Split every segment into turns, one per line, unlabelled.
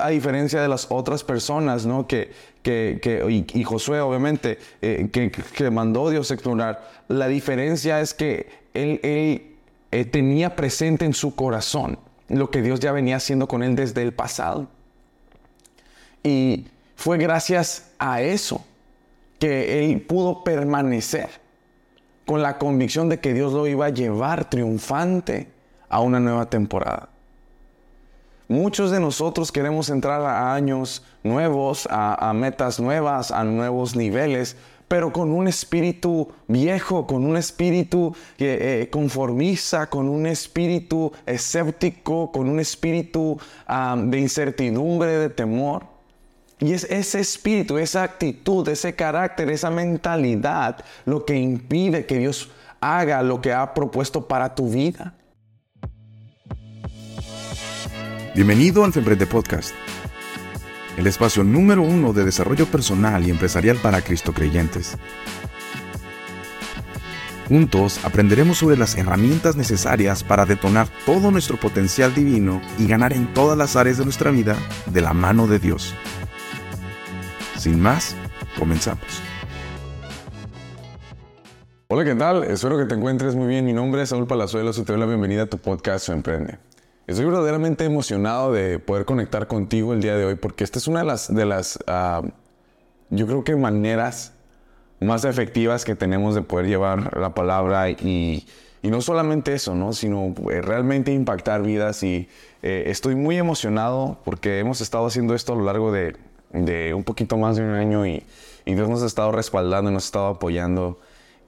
a diferencia de las otras personas, ¿no? Que, que, y, Josué, obviamente, eh, que, mandó Dios explorar, la diferencia es que él, eh, tenía presente en su corazón lo que Dios ya venía haciendo con él desde el pasado. Y fue gracias a eso que él pudo permanecer con la convicción de que Dios lo iba a llevar triunfante a una nueva temporada. Muchos de nosotros queremos entrar a años nuevos, a, metas nuevas, a nuevos niveles, pero con un espíritu viejo, con un espíritu que eh, conformista, con un espíritu escéptico, con un espíritu de incertidumbre, de temor. Y es ese espíritu, esa actitud, ese carácter, esa mentalidad lo que impide que Dios haga lo que ha propuesto para tu vida.
Bienvenido al Femprende Podcast, el espacio número uno de desarrollo personal y empresarial para Cristo creyentes. Juntos aprenderemos sobre las herramientas necesarias para detonar todo nuestro potencial divino y ganar en todas las áreas de nuestra vida de la mano de Dios. Sin más, comenzamos.
Hola, ¿qué tal? Espero que te encuentres muy bien. Mi nombre es Saúl Palazuelos y te doy la bienvenida a tu podcast Emprende. Estoy verdaderamente emocionado de poder conectar contigo el día de hoy porque esta es una de las, de las ah, yo creo que maneras más efectivas que tenemos de poder llevar la palabra y, y no solamente eso, ¿no? sino eh, realmente impactar vidas y eh, estoy muy emocionado porque hemos estado haciendo esto a lo largo de, de un poquito más de un año y, y Dios nos ha estado respaldando nos ha estado apoyando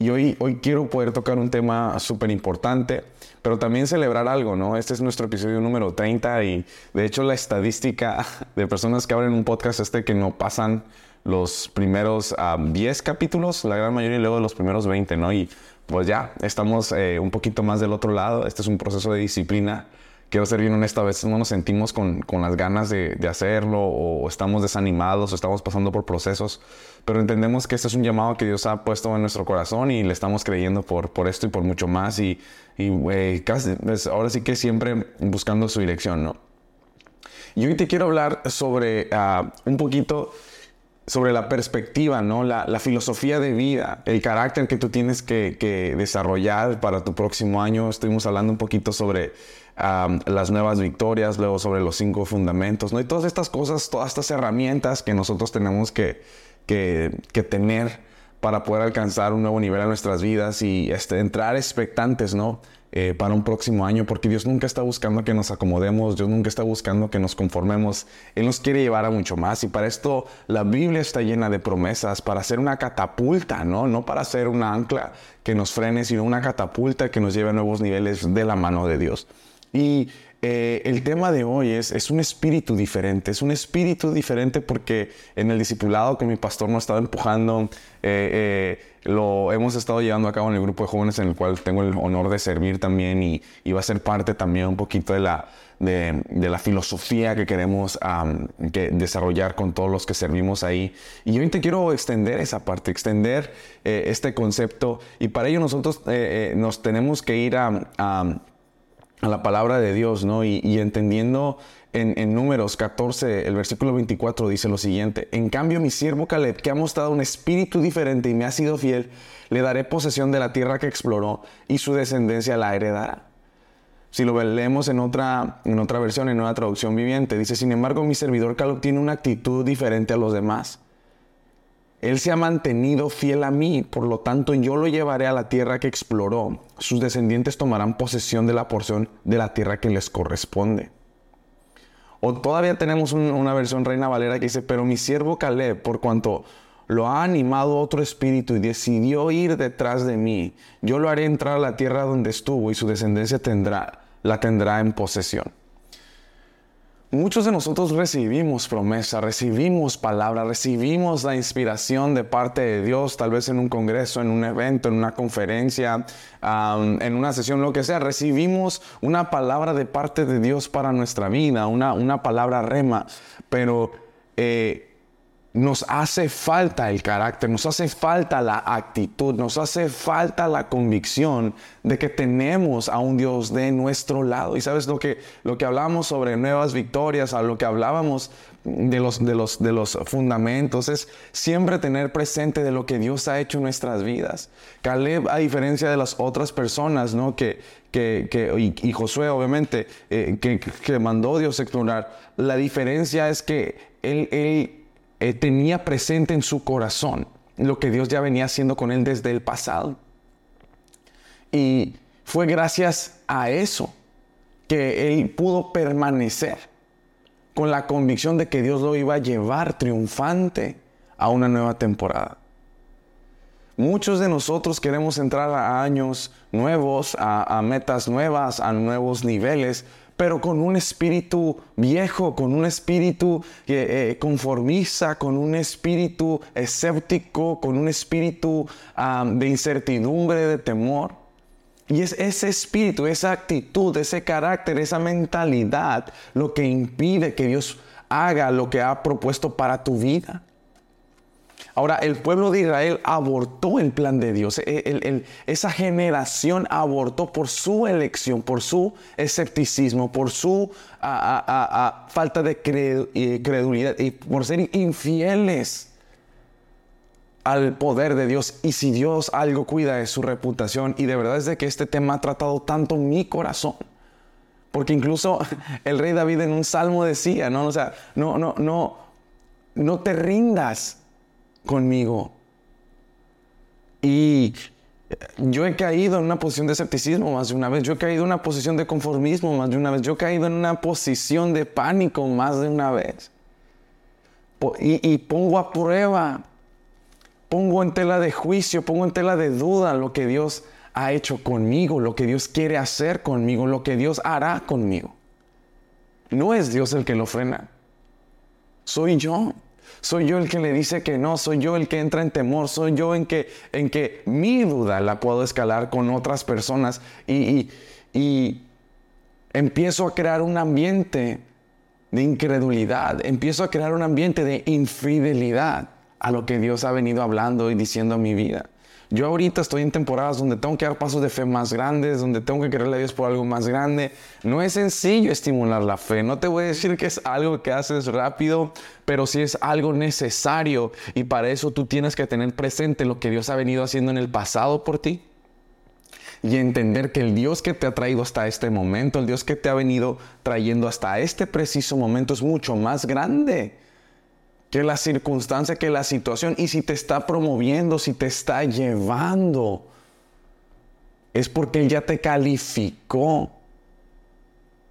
y hoy, hoy quiero poder tocar un tema súper importante, pero también celebrar algo, ¿no? Este es nuestro episodio número 30 y de hecho la estadística de personas que abren un podcast este que no pasan los primeros 10 capítulos, la gran mayoría y luego los primeros 20, ¿no? Y pues ya, estamos eh, un poquito más del otro lado. Este es un proceso de disciplina quiero ser bien honesto, a veces no nos sentimos con, con las ganas de, de, hacerlo o estamos desanimados o estamos pasando por procesos, pero entendemos que este es un llamado que Dios ha puesto en nuestro corazón y le estamos creyendo por, por esto y por mucho más y, y casi, pues, ahora sí que siempre buscando su dirección, ¿no? Y hoy te quiero hablar sobre ah, un poquito sobre la perspectiva, ¿no? La, la, filosofía de vida, el carácter que tú tienes que, que desarrollar para tu próximo año. Estuvimos hablando un poquito sobre las nuevas victorias, luego sobre los cinco fundamentos, ¿no? Y todas estas cosas, todas estas herramientas que nosotros tenemos que, que, tener para poder alcanzar un nuevo nivel en nuestras vidas y este, entrar expectantes, ¿no? Eh, para un próximo año, porque Dios nunca está buscando que nos acomodemos, Dios nunca está buscando que nos conformemos, Él nos quiere llevar a mucho más y para esto la Biblia está llena de promesas para hacer una catapulta, ¿no? No para hacer una ancla que nos frene, sino una catapulta que nos lleve a nuevos niveles de la mano de Dios. Y eh, el tema de hoy es, es un espíritu diferente, es un espíritu diferente porque en el discipulado que mi pastor nos estaba empujando, eh, eh, lo hemos estado llevando a cabo en el grupo de jóvenes en el cual tengo el honor de servir también y, va a ser parte también un poquito de la, de, la filosofía que queremos desarrollar con todos los que servimos ahí. Y hoy te quiero extender esa parte, extender este concepto y para ello nosotros nos tenemos que ir a la palabra de Dios, ¿no? Y, entendiendo en, Números 14, el versículo 24 dice lo siguiente, en cambio mi siervo Caleb, que ha mostrado un espíritu diferente y me ha sido fiel, le daré posesión de la tierra que exploró y su descendencia la heredará. Si lo leemos en otra, en otra versión, en una traducción viviente, dice, sin embargo mi servidor Caleb tiene una actitud diferente a los demás él se ha mantenido fiel a mí, por lo tanto yo lo llevaré a la tierra que exploró. Sus descendientes tomarán posesión de la porción de la tierra que les corresponde. O todavía tenemos una versión Reina Valera que dice, pero mi siervo Caleb, por cuanto lo ha animado otro espíritu y decidió ir detrás de mí, yo lo haré entrar a la tierra donde estuvo y su descendencia tendrá, la tendrá en posesión. Muchos de nosotros recibimos promesa, recibimos palabra, recibimos la inspiración de parte de Dios, tal vez en un congreso, en un evento, en una conferencia, en una sesión, lo que sea. Recibimos una palabra de parte de Dios para nuestra vida, una, una palabra rema, pero eh, nos hace falta el carácter, nos hace falta la actitud, nos hace falta la convicción de que tenemos a un Dios de nuestro lado. Y sabes lo que, lo que hablamos sobre nuevas victorias, a lo que hablábamos de los, de, los, de los fundamentos, es siempre tener presente de lo que Dios ha hecho en nuestras vidas. Caleb, a diferencia de las otras personas, ¿no? Que, que, que y, Josué, obviamente, eh, que, que, mandó Dios explorar, la diferencia es que él, él eh, tenía presente en su corazón lo que Dios ya venía haciendo con él desde el pasado. Y fue gracias a eso que él pudo permanecer con la convicción de que Dios lo iba a llevar triunfante a una nueva temporada. Muchos de nosotros queremos entrar a años nuevos, a, a metas nuevas, a nuevos niveles, pero con un espíritu viejo, con un espíritu eh, conformista, con un espíritu escéptico, con un espíritu de incertidumbre, de temor. Y es ese espíritu, esa actitud, ese carácter, esa mentalidad lo que impide que Dios haga lo que ha propuesto para tu vida. Ahora, el pueblo de Israel abortó el plan de Dios. E, esa generación abortó por su elección, por su escepticismo, por su falta de eh, credulidad y por ser infieles al poder de Dios. Y si Dios algo cuida de su reputación, y de verdad es de que este tema ha tratado tanto mi corazón. Porque incluso el rey David en un salmo decía, ¿no? No, no, no te rindas conmigo. Y yo he caído en una posición de escepticismo más de una vez. Yo he caído en una posición de conformismo más de una vez. Yo he caído en una posición de pánico más de una vez. Y, pongo a prueba, pongo en tela de juicio, pongo en tela de duda lo que Dios ha hecho conmigo, lo que Dios quiere hacer conmigo, lo que Dios hará conmigo. No es Dios el que lo frena. Soy yo. Soy yo el que le dice que no, soy yo el que entra en temor, soy yo en que, en que mi duda la puedo escalar con otras personas y, y empiezo a crear un ambiente de incredulidad, empiezo a crear un ambiente de infidelidad a lo que Dios ha venido hablando y diciendo en mi vida. Yo ahorita estoy en temporadas donde tengo que dar pasos de fe más grandes, donde tengo que creerle a Dios por algo más grande. No es sencillo estimular la fe. No te voy a decir que es algo que haces rápido, pero sí es algo necesario. Y para eso tú tienes que tener presente lo que Dios ha venido haciendo en el pasado por ti. Y entender que el Dios que te ha traído hasta este momento, el Dios que te ha venido trayendo hasta este preciso momento es mucho más grande que la circunstancia, que la situación. Y si te está promoviendo, si te está llevando, es porque Él ya te calificó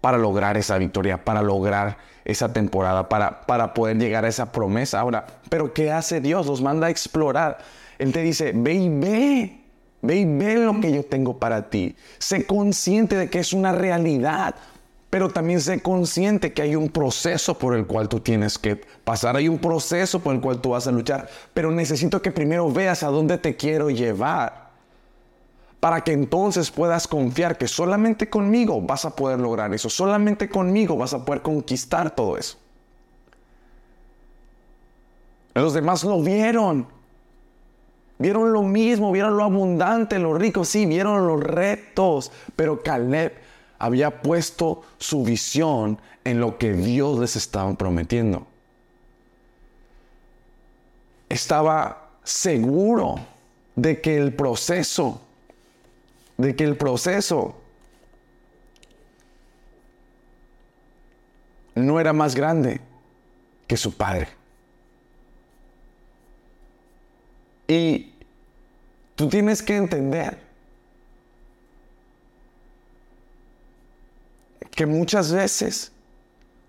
para lograr esa victoria, para lograr esa temporada, para, para poder llegar a esa promesa. Ahora, pero ¿qué hace Dios? Los manda a explorar. Él te dice, ve y ve, ve y ve lo que yo tengo para ti. Sé consciente de que es una realidad. Pero también sé consciente que hay un proceso por el cual tú tienes que pasar, hay un proceso por el cual tú vas a luchar, pero necesito que primero veas a dónde te quiero llevar, para que entonces puedas confiar que solamente conmigo vas a poder lograr eso, solamente conmigo vas a poder conquistar todo eso. Los demás lo vieron, vieron lo mismo, vieron lo abundante, lo rico, sí, vieron los retos, pero Caleb había puesto su visión en lo que Dios les estaba prometiendo. Estaba seguro de que el proceso, de que el proceso no era más grande que su padre. Y tú tienes que entender que muchas veces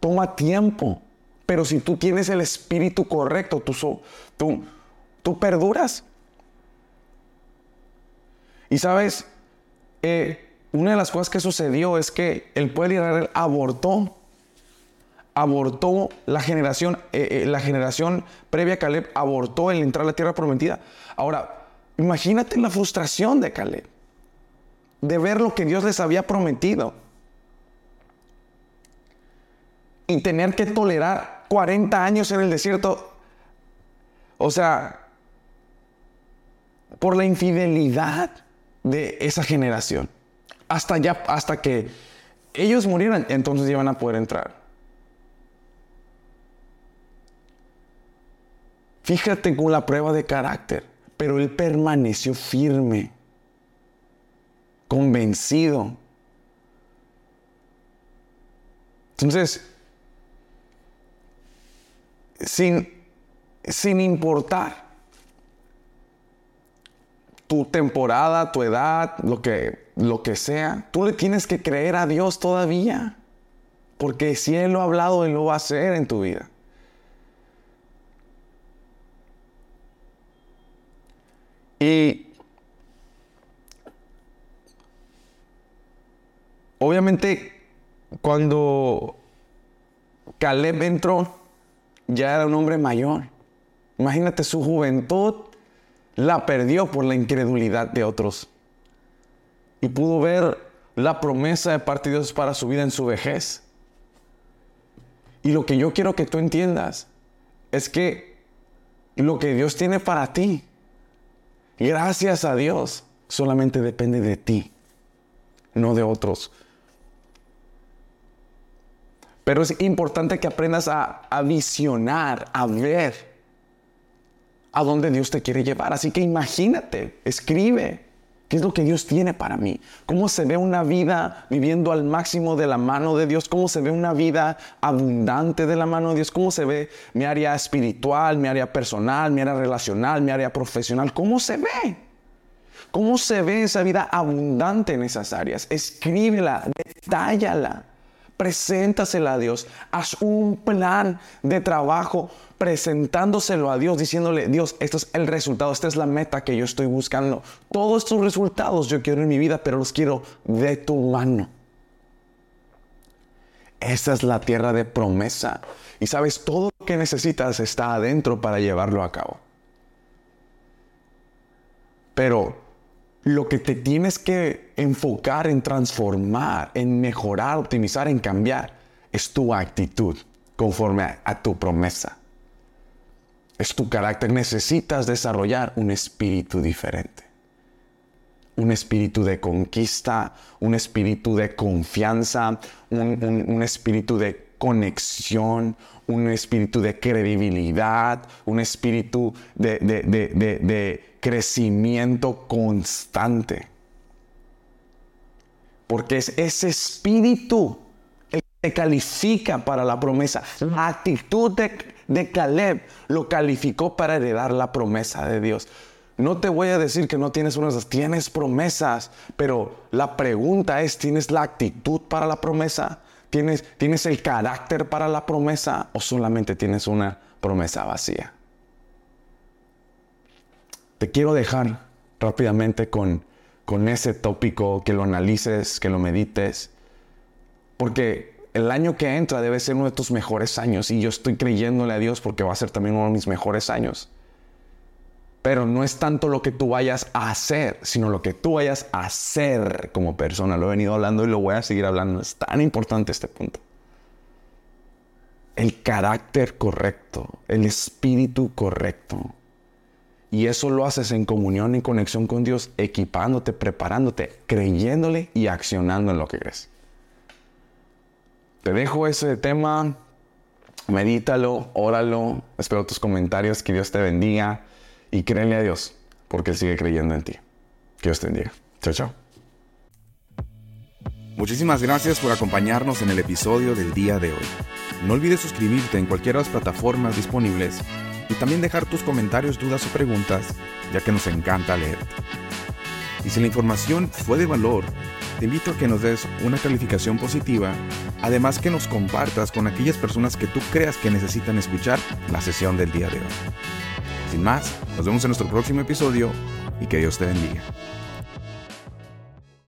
toma tiempo, pero si tú tienes el espíritu correcto, tú, tú, tú perduras. Y sabes, eh, una de las cosas que sucedió es que el pueblo de Israel abortó, abortó la generación, eh, eh, la generación previa a Caleb, abortó el entrar a la tierra prometida. Ahora, imagínate la frustración de Caleb, de ver lo que Dios les había prometido y tener que tolerar 40 años en el desierto O sea, por la infidelidad de esa generación. Hasta ya, hasta que ellos murieran, entonces iban a poder entrar. Fíjate con la prueba de carácter, pero él permaneció firme, convencido. Entonces, sin, sin importar tu temporada, tu edad, lo que, lo que sea, tú le tienes que creer a Dios todavía. Porque si Él lo ha hablado, Él lo va a hacer en tu vida. Y obviamente cuando Caleb entró, ya era un hombre mayor. Imagínate su juventud la perdió por la incredulidad de otros. Y pudo ver la promesa de parte de Dios para su vida en su vejez. Y lo que yo quiero que tú entiendas es que lo que Dios tiene para ti, gracias a Dios, solamente depende de ti, no de otros. Pero es importante que aprendas a, a visionar, a ver a dónde Dios te quiere llevar. Así que imagínate, escribe. ¿Qué es lo que Dios tiene para mí? ¿Cómo se ve una vida viviendo al máximo de la mano de Dios? ¿Cómo se ve una vida abundante de la mano de Dios? ¿Cómo se ve mi área espiritual, mi área personal, mi área relacional, mi área profesional? ¿Cómo se ve? ¿Cómo se ve esa vida abundante en esas áreas? Escríbela, detállala, preséntasela a Dios, haz un plan de trabajo presentándoselo a Dios, diciéndole, Dios, esto es el resultado, esta es la meta que yo estoy buscando. Todos estos resultados yo quiero en mi vida, pero los quiero de tu mano. Esa es la tierra de promesa. Y sabes, todo lo que necesitas está adentro para llevarlo a cabo. Pero lo que te tienes que enfocar en transformar, en mejorar, optimizar, en cambiar, es tu actitud conforme a, tu promesa es tu carácter. Necesitas desarrollar un espíritu diferente. Un espíritu de conquista, un espíritu de confianza, un, espíritu de conexión, un espíritu de credibilidad, un espíritu de, de crecimiento constante. Porque es ese espíritu el que te califica para la promesa. La actitud de de Caleb lo calificó para heredar la promesa de Dios. No te voy a decir que no tienes unas, tienes promesas, pero la pregunta es, ¿tienes la actitud para la promesa? ¿Tienes, ¿Tienes el carácter para la promesa o solamente tienes una promesa vacía? Te quiero dejar rápidamente con, con ese tópico, que lo analices, que lo medites, porque el año que entra debe ser uno de tus mejores años y yo estoy creyéndole a Dios porque va a ser también uno de mis mejores años. Pero no es tanto lo que tú vayas a hacer, sino lo que tú vayas a hacer como persona. Lo he venido hablando y lo voy a seguir hablando. Es tan importante este punto. El carácter correcto, el espíritu correcto. Y eso lo haces en comunión y conexión con Dios, equipándote, preparándote, creyéndole y accionando en lo que crees. Te dejo ese tema, medítalo, óralo, espero tus comentarios, que Dios te bendiga y créele a Dios, porque Él sigue creyendo en ti. Que Dios te bendiga. Chao, chao.
Muchísimas gracias por acompañarnos en el episodio del día de hoy. No olvides suscribirte en cualquiera de las plataformas disponibles y también dejar tus comentarios, dudas o preguntas, ya que nos encanta leerte. Y si la información fue de valor, te invito a que nos des una calificación positiva, además que nos compartas con aquellas personas que tú creas que necesitan escuchar la sesión del día de hoy. Sin más, nos vemos en nuestro próximo episodio y que Dios te bendiga.